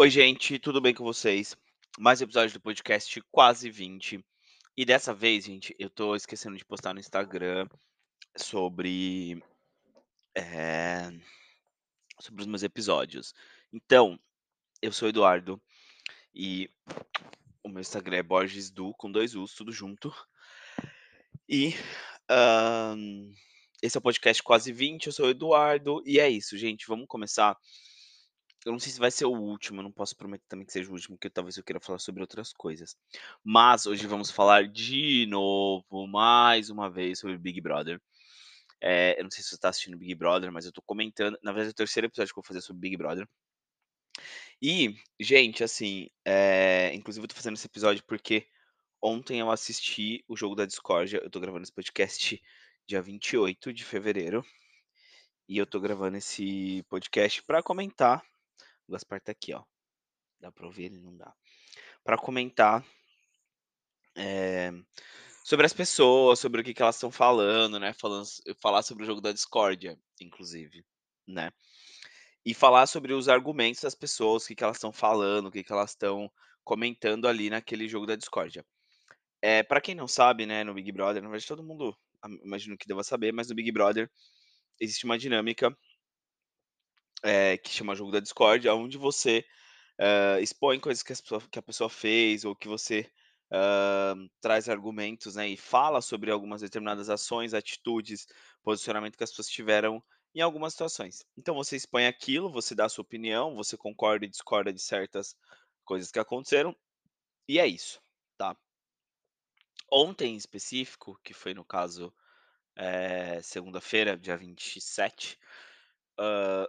Oi, gente, tudo bem com vocês? Mais um episódio do podcast Quase 20. E dessa vez, gente, eu tô esquecendo de postar no Instagram sobre, eh, sobre os meus episódios. Então, eu sou o Eduardo e o meu Instagram é Borges Du, com dois U's, tudo junto. E, esse é o podcast Quase 20, eu sou o Eduardo, e é isso, gente, vamos começar. Eu não sei se vai ser o último, eu não posso prometer também que seja o último, porque talvez eu queira falar sobre outras coisas. Mas hoje vamos falar de novo, mais uma vez, sobre Big Brother. Eh, eu não sei se você tá assistindo Big Brother, mas eu tô comentando na verdade é o terceiro episódio que eu vou fazer sobre Big Brother. E, gente, assim, eh, inclusive eu tô fazendo esse episódio porque ontem eu assisti o jogo da discórdia, eu tô gravando esse podcast dia 28 de fevereiro, e eu tô gravando esse podcast pra comentar o Gaspar tá aqui, ó. Dá pra ouvir ele? Não dá. Pra comentar eh, sobre as pessoas, sobre o que que elas estão falando, né, falando falar sobre o jogo da discórdia, inclusive, né. E falar sobre os argumentos das pessoas, o que que elas estão falando, o que que elas estão comentando ali naquele jogo da discórdia. Eh, pra quem não sabe, né, no Big Brother, na verdade todo mundo a imagino que deva saber, mas no Big Brother existe uma dinâmica eh, que chama jogo da discórdia, aonde você, hã, expõe coisas que as pessoa que a pessoa fez ou que você, hã, traz argumentos, né, e fala sobre algumas determinadas ações, atitudes, posicionamento que as pessoas tiveram em algumas situações. Então você expõe aquilo, você dá a sua opinião, você concorda e discorda de certas coisas que aconteceram, e é isso, tá. Ontem em específico, que foi no caso, eh, segunda-feira, dia 27, hã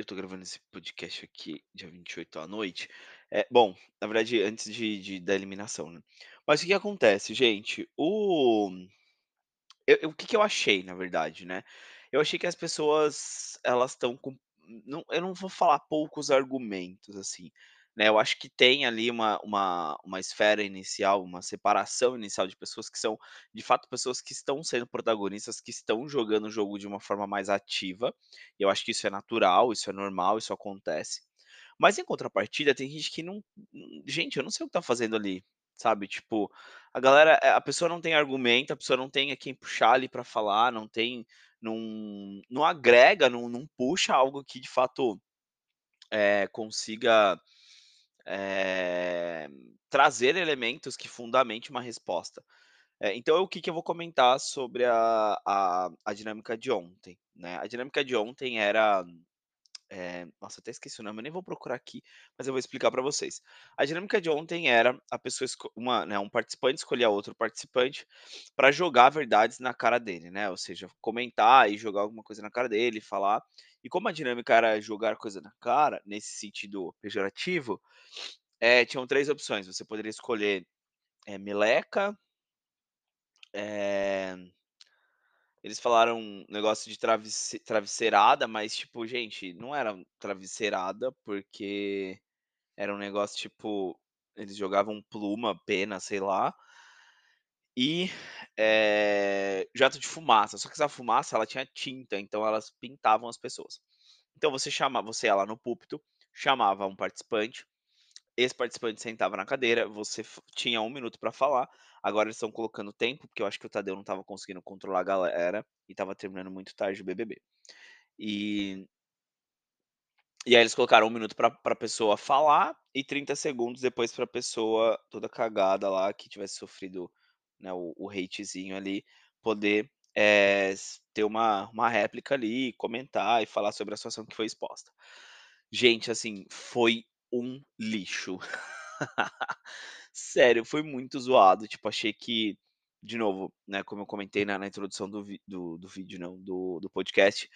eu tô gravando esse podcast aqui dia 28 à noite. Eh, bom, na verdade antes de de da eliminação, né. Mas o que que acontece, gente, o eu eu o que que eu achei, na verdade, né. Eu achei que as pessoas elas estão com não eu não vou falar poucos argumentos, assim, né, eu acho que tem ali uma uma uma esfera inicial, uma separação inicial de pessoas que são, de fato, pessoas que estão sendo protagonistas, que estão jogando o jogo de uma forma mais ativa, e eu acho que isso é natural, isso é normal, isso acontece. Mas em contrapartida tem gente que não gente, eu não sei o que tá fazendo ali, sabe, tipo, a galera eh, a pessoa não tem argumento, a pessoa não tem a quem puxar ali pra falar, não tem não não agrega, não não puxa algo que de fato, eh, consiga, eh, trazer elementos que fundamente uma resposta. Eh, então o que que eu vou comentar sobre a a a dinâmica de ontem, né. A dinâmica de ontem era, eh, nossa, até esqueci o nome, eu nem vou procurar aqui, mas eu vou explicar pra vocês. A dinâmica de ontem era a pessoa uma né, um participante escolher outro participante pra jogar verdades na cara dele, né, ou seja, comentar e jogar alguma coisa na cara dele falar. E como a dinâmica era jogar coisa na cara, nesse sentido pejorativo, eh, tinham 3 opções, você poderia escolher, eh, meleca eh, eles falaram um negócio de travesse travesseirada, mas, tipo, gente, não era travesseirada, porque era um negócio, tipo, eles jogavam pluma, pena, sei lá e, eh, jato de fumaça, só que essa fumaça ela tinha tinta, então elas pintavam as pessoas. Então você chama você ia lá no púlpito, chamava um participante, esse participante sentava na cadeira, você tinha 1 minuto pra falar, agora eles estão colocando tempo, porque eu acho que o Tadeu não estava conseguindo controlar a galera, e estava terminando muito tarde o BBB. E e aí eles colocaram 1 minuto pra pra pessoa falar e 30 segundos depois pra pessoa toda cagada lá, que tivesse sofrido, né, o o hatezinho ali, poder, s ter uma uma réplica ali, comentar e falar sobre a situação que foi exposta. Gente, assim, foi um lixo. Sério, foi muito zoado, tipo, achei que de novo, né, como eu comentei na na introdução do vi do do vídeo não, do do podcast,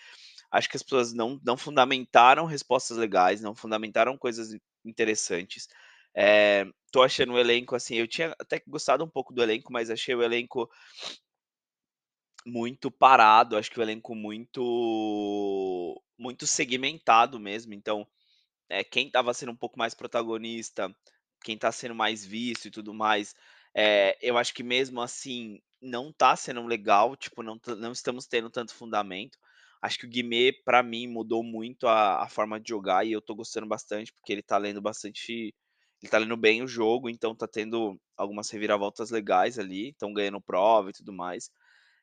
acho que as pessoas não não fundamentaram respostas legais, não fundamentaram coisas in interessantes. Eh, tô achando o elenco, assim, eu tinha até que gostado um pouco do elenco, mas achei o elenco muito parado, acho que o elenco muito muito segmentado mesmo, então, eh, quem estava sendo um pouco mais protagonista, quem tá sendo mais visto e tudo mais, eh, eu acho que mesmo assim não tá sendo legal, tipo, não não estamos tendo tanto fundamento. Acho que o Guimê, pra mim, mudou muito a a forma de jogar e eu tô gostando bastante, porque ele tá lendo bastante ele tá lendo bem o jogo, então tá tendo algumas reviravoltas legais ali, estão ganhando prova e tudo mais.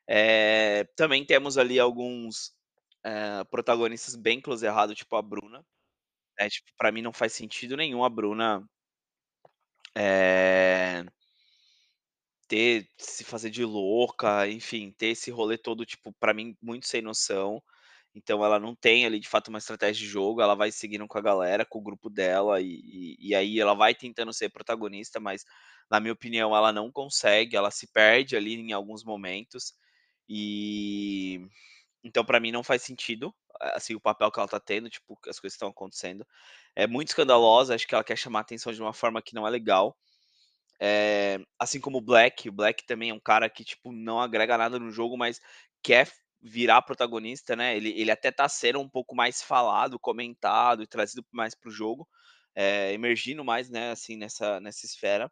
Eh, também temos ali alguns, eh, protagonistas bem close errado, tipo a Bruna, né, tipo, pra mim não faz sentido nenhum a Bruna eh ter se fazer de louca, enfim, ter esse rolê todo, tipo, pra mim muito sem noção. Então ela não tem ali, de fato, uma estratégia de jogo, ela vai seguindo com a galera, com o grupo dela, e e e aí ela vai tentando ser protagonista, mas na minha opinião ela não consegue, ela se perde ali em alguns momentos. E então pra mim não faz sentido, assim, o papel que ela tá tendo, tipo, as coisas estão acontecendo. É muito escandalosa, acho que ela quer chamar atenção de uma forma que não é legal. Eh, assim como o Black, o Black também é um cara que, tipo, não agrega nada no jogo, mas quer virar protagonista, né, ele ele até tá sendo um pouco mais falado, comentado e trazido mais para o jogo, eh, emergindo mais, né, assim, nessa nessa esfera.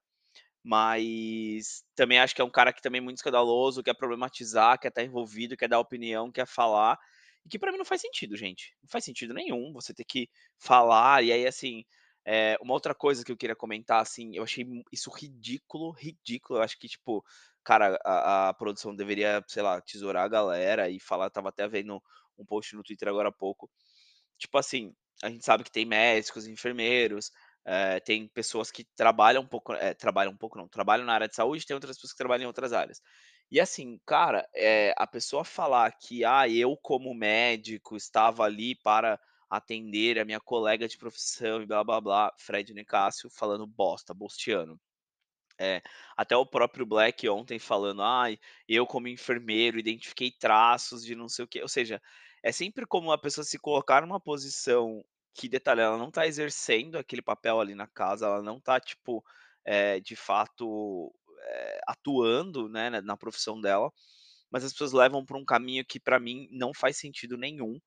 Mas também acho que é um cara que também é muito escandaloso, quer problematizar, quer estar envolvido, quer dar opinião, quer falar, e que pra mim não faz sentido, gente. Não faz sentido nenhum você ter que falar, e aí, assim, eh, uma outra coisa que eu queria comentar, assim, eu achei isso ridículo, ridículo, eu acho que, tipo, cara, a a produção deveria, sei lá, tesourar a galera e falar estava até vendo um post no Twitter agora há pouco, tipo assim, a gente sabe que tem médicos, enfermeiros, eh, tem pessoas que trabalham um pouco eh, trabalham um pouco não, trabalham na área de saúde, tem outras pessoas que trabalham em outras áreas. E assim, cara, eh, a pessoa falar que: "Ah, eu como médico estava ali para atender a minha colega de profissão e blá-blá-blá", Fred Nicásio falando bosta, bostiano. Eh, até o próprio Black ontem falando: "Ai, eu como enfermeiro identifiquei traços de não sei o quê", ou seja, é sempre como a pessoa se colocar numa posição que, detalhe, ela não tá exercendo aquele papel ali na casa, ela não tá, tipo, eh, de fato, atuando, né, na na profissão dela, mas as pessoas levam pra um caminho que pra mim não faz sentido nenhum.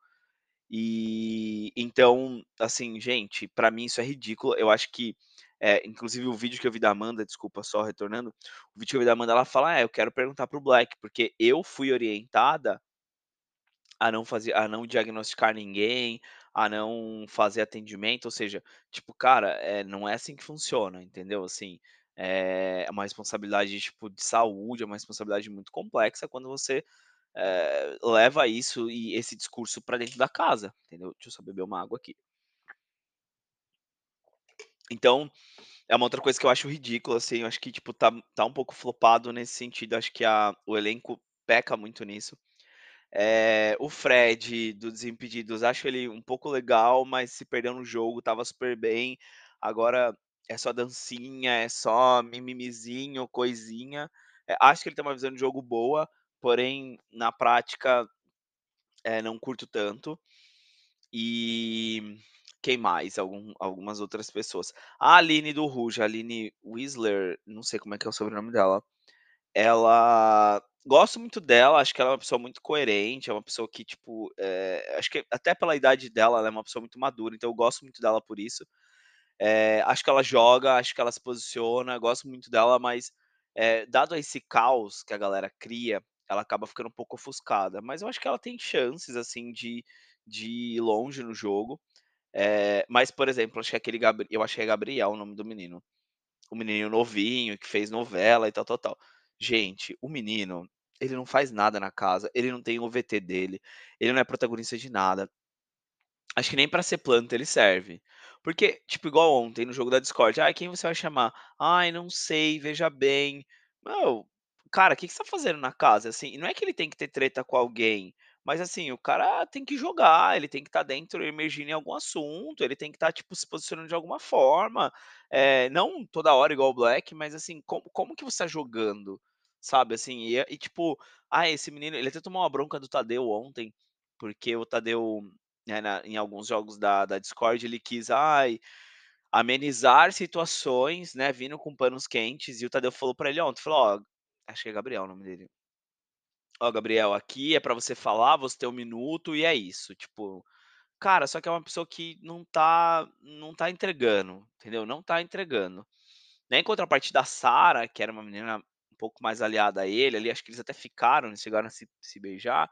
E, então, assim, gente, pra mim isso é ridículo, eu acho que, eh, inclusive o vídeo que eu vi da Amanda, desculpa, só retornando, o vídeo que eu vi da Amanda, ela fala: "É, eu quero perguntar para o Black, porque eu fui orientada a não fazer a não diagnosticar ninguém, a não fazer atendimento", ou seja, tipo, cara, eh, não é assim que funciona, entendeu, assim, é uma responsabilidade, tipo, de saúde, é uma responsabilidade muito complexa quando você, eh, leva isso e esse discurso pra dentro da casa, entendeu. Deixa eu só beber uma água aqui. Então, é uma outra coisa que eu acho ridícula, assim, eu acho que, tipo, tá tá um pouco flopado nesse sentido, acho que a o elenco peca muito nisso. Eh, o Fred do Desimpedidos, acho ele um pouco legal, mas se perdeu no jogo, estava super bem, agora é só dancinha, é só mimimizinho, coisinha. Eh, acho que ele tem uma visão de jogo boa, porém, na prática, eh, não curto tanto. E quem mais? Algum algumas outras pessoas. A Aline do Ruge, a Aline Whisler, não sei como é que é o sobrenome dela, ela gosto muito dela, acho que ela é uma pessoa muito coerente, é uma pessoa que, tipo, eh, acho que até pela idade dela, ela é uma pessoa muito madura, então eu gosto muito dela por isso. Eh, acho que ela joga, acho que ela se posiciona, gosto muito dela, mas, eh, dado esse caos que a galera cria, ela acaba ficando um pouco ofuscada, mas eu acho que ela tem chances, assim, de de ir longe no jogo. Eh, mas, por exemplo, acho que aquele Gabri eu é Gabriel o nome do menino, o menininho novinho que fez novela e tal, tal, tal. Gente, o menino, ele não faz nada na casa, ele não tem o VT dele, ele não é protagonista de nada. Acho que nem pra ser planta ele serve. Porque, tipo, igual ontem no jogo da Discord: "Ai, quem você vai chamar?", "Ai, não sei, veja bem". Meu, cara, que que você tá fazendo na casa, assim, não é que ele tem que ter treta com alguém, mas, assim, o cara tem que jogar, ele tem que estar dentro, emergindo em algum assunto, ele tem que estar, tipo, se posicionando de alguma forma, eh, não toda hora igual o Black, mas, assim, como como que você tá jogando, sabe, assim, e e tipo, ah, esse menino ele até tomou uma bronca do Tadeu ontem, porque o Tadeu, né, na em alguns jogos da da Discord ele quis, ai, amenizar situações, né, vindo com panos quentes e o Tadeu falou pra ele ontem, falou: "Ó", acho que é Gabriel o nome dele. "Ó, Gabriel, aqui é pra você falar, você tem 1 minuto e é isso", tipo, cara, só que é uma pessoa que não tá não tá entregando, entendeu, não tá entregando. Na em contrapartida a Sara, que era uma menina um pouco mais aliada a ele ali, acho que eles até ficaram, eles chegaram a se se beijar,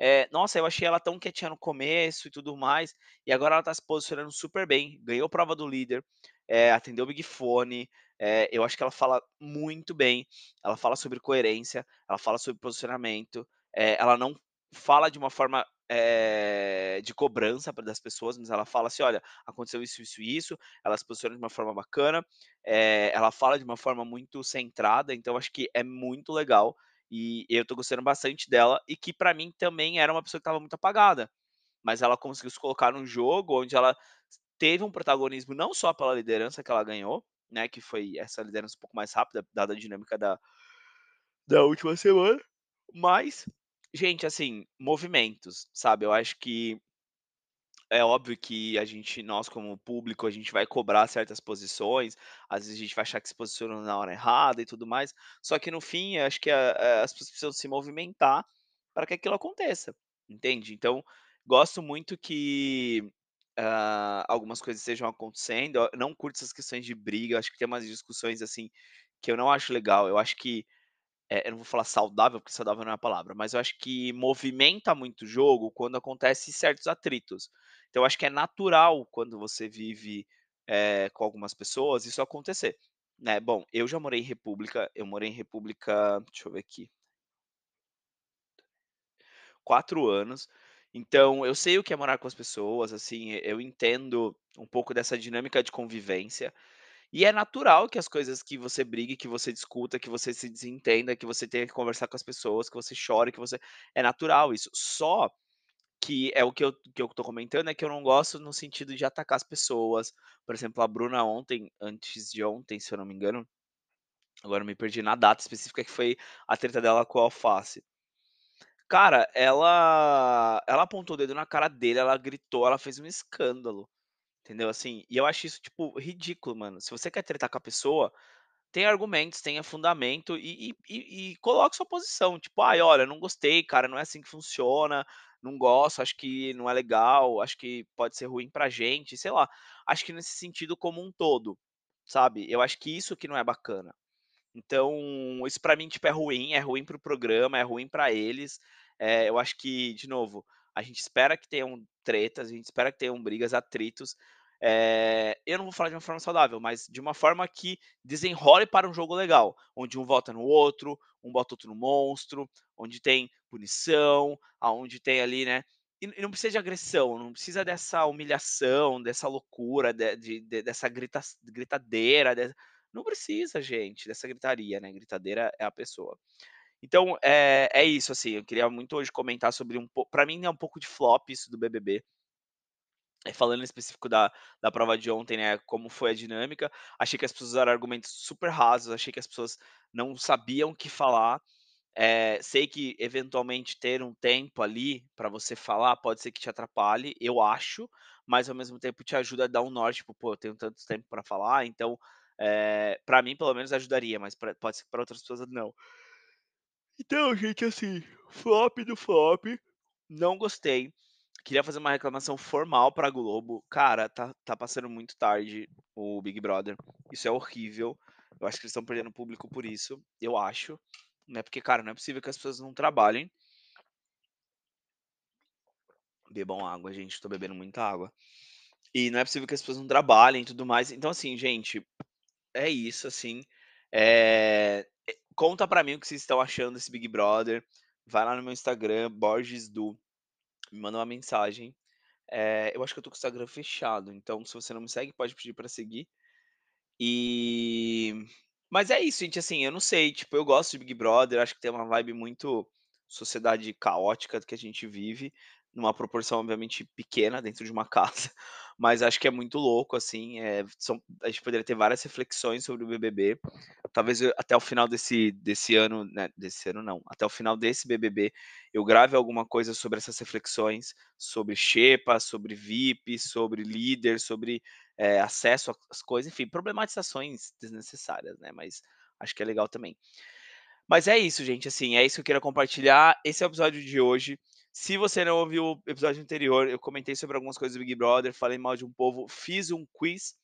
eh, nossa, eu achei ela tão quietinha no começo e tudo mais, e agora ela tá se posicionando super bem, ganhou prova do líder, eh, atendeu o Big Fone, eh, eu acho que ela fala muito bem, ela fala sobre coerência, ela fala sobre posicionamento, ela não fala de uma forma, eh, de cobrança das pessoas, mas ela fala assim: "Olha, aconteceu isso, isso e isso", ela se posiciona de uma forma bacana, eh, ela fala de uma forma muito centrada, então acho que é muito legal, e eu tô gostando bastante dela, e que pra mim também era uma pessoa que estava muito apagada, mas ela conseguiu se colocar num jogo onde ela teve um protagonismo não só pela liderança que ela ganhou, né, que foi essa liderança um pouco mais rápida, dada a dinâmica da da última semana, mas, gente, assim, movimentos, sabe, eu acho que é óbvio que a gente nós como público, a gente vai cobrar certas posições, às vezes a gente vai achar que se posicionou na hora errada e tudo mais, só que no fim acho que a a as pessoas precisam se movimentar para que aquilo aconteça, entende. Então, gosto muito que, hã, algumas coisas estejam acontecendo, eu não curto essas questões de briga, acho que tem umas discussões, assim, que eu não acho legal, eu acho que, eh, eu não vou falar saudável, porque saudável não é a palavra, mas eu acho que movimenta muito o jogo quando acontece certos atritos. Então acho que é natural quando você vive, eh, com algumas pessoas, isso acontecer, né. Bom, eu já morei em república, eu morei em república, deixa eu ver aqui 4 anos, então eu sei o que é morar com as pessoas, assim, eu entendo um pouco dessa dinâmica de convivência, e é natural que as coisas que você brigue, que você discuta, que você se desentenda, que você tenha que conversar com as pessoas, que você chore, que você é natural isso, só que é o que eu que eu tô comentando, é que eu não gosto no sentido de atacar as pessoas, por exemplo, a Bruna ontem, antes de ontem, se eu não me engano, agora me perdi na data específica que foi a treta dela com o Alface. Cara, ela ela apontou o dedo na cara dele, ela gritou, ela fez um escândalo, entendeu, assim, e eu acho isso, tipo, ridículo, mano. Se você quer tretar com a pessoa, tenha argumentos, tenha fundamento e e e e coloque sua posição, tipo: "Ai, olha, não gostei, cara, não é assim que funciona, não gosto, acho que não é legal, acho que pode ser ruim pra gente", sei lá, acho que nesse sentido como um todo, sabe, eu acho que isso que não é bacana. Então, isso pra mim, tipo, é ruim, é ruim para o programa, é ruim pra eles, eh, eu acho que, de novo, a gente espera que tenham tretas, a gente espera que tenham brigas, atritos, eh, eu não vou falar de uma forma saudável, mas de uma forma que desenrole para um jogo legal, onde um vota no outro, um bota outro no monstro, onde tem punição, aonde tem ali, né e não precisa de agressão, não precisa dessa humilhação, dessa loucura, de de de dessa grita gritadeira, de não precisa gente, dessa gritaria, né, gritadeira é a pessoa. Então, é é isso, assim, eu queria muito hoje comentar sobre um po pra mim é um pouco de flop isso do BBB. Eh, falando em específico da da prova de ontem, né, como foi a dinâmica, achei que as pessoas usaram argumentos super rasos, achei que as pessoas não sabiam o que falar, eh, sei que eventualmente ter um tempo ali pra você falar pode ser que te atrapalhe, eu acho, mas ao mesmo tempo te ajuda a dar um norte, tipo: "Pô, eu tenho tanto tempo pra falar", então, eh, pra mim pelo menos ajudaria, mas pra pode ser que pra outras pessoas não. Então, gente, assim, flop do flop, não gostei, queria fazer uma reclamação formal pra Globo, cara, tá tá passando muito tarde o Big Brother, isso é horrível, eu acho que eles estão perdendo público por isso, eu acho, né, porque, cara, não é possível que as pessoas não trabalhem Bebam água, gente, tô bebendo muita água. E não é possível que as pessoas não trabalhem e tudo mais, então assim, gente, é isso, assim, e conta pra mim o que vocês estão achando desse Big Brother, vai lá no meu Instagram, borgesdu, me manda uma mensagem, eh, eu acho que eu tô com o Instagram fechado, então se você não me segue, pode pedir pra seguir. E mas é isso, gente, assim, eu não sei, tipo, eu gosto de Big Brother, acho que tem uma vibe muito sociedade caótica que a gente vive, numa proporção obviamente pequena dentro de uma casa, mas acho que é muito louco, assim, eh, são a gente poderia ter várias reflexões sobre o BBB, talvez eu até o final desse desse ano, né, desse ano não, até o final desse BBB, eu grave alguma coisa sobre essas reflexões, sobre xepa, sobre VIP, sobre líder, sobre, eh, acesso às coisas, enfim, problematizações desnecessárias, né, mas acho que é legal também. Mas é isso, gente, assim, é isso que eu queria compartilhar, esse é o episódio de hoje, se você não ouviu o episódio anterior, eu comentei sobre algumas coisas do Big Brother, falei mal de um povo, fiz um quiz,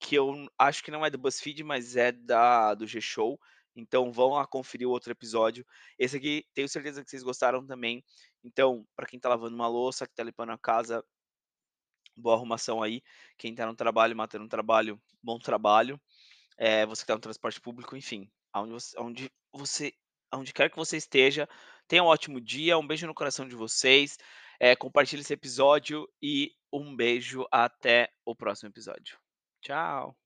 que eu acho que não é do BuzzFeed, mas é da do G-Show, Então vão lá conferir o outro episódio. Esse aqui tenho certeza que vocês gostaram também. Então, para quem tá lavando uma louça, que tá limpando a casa, boa arrumação aí. Quem tá no trabalho, matando um trabalho, bom trabalho. Eh, você que tá no transporte público, enfim, aonde você aonde você aonde quer que você esteja, tenha um ótimo dia, um beijo no coração de vocês, eh, compartilhe esse episódio e um beijo, até o próximo episódio. Tchau.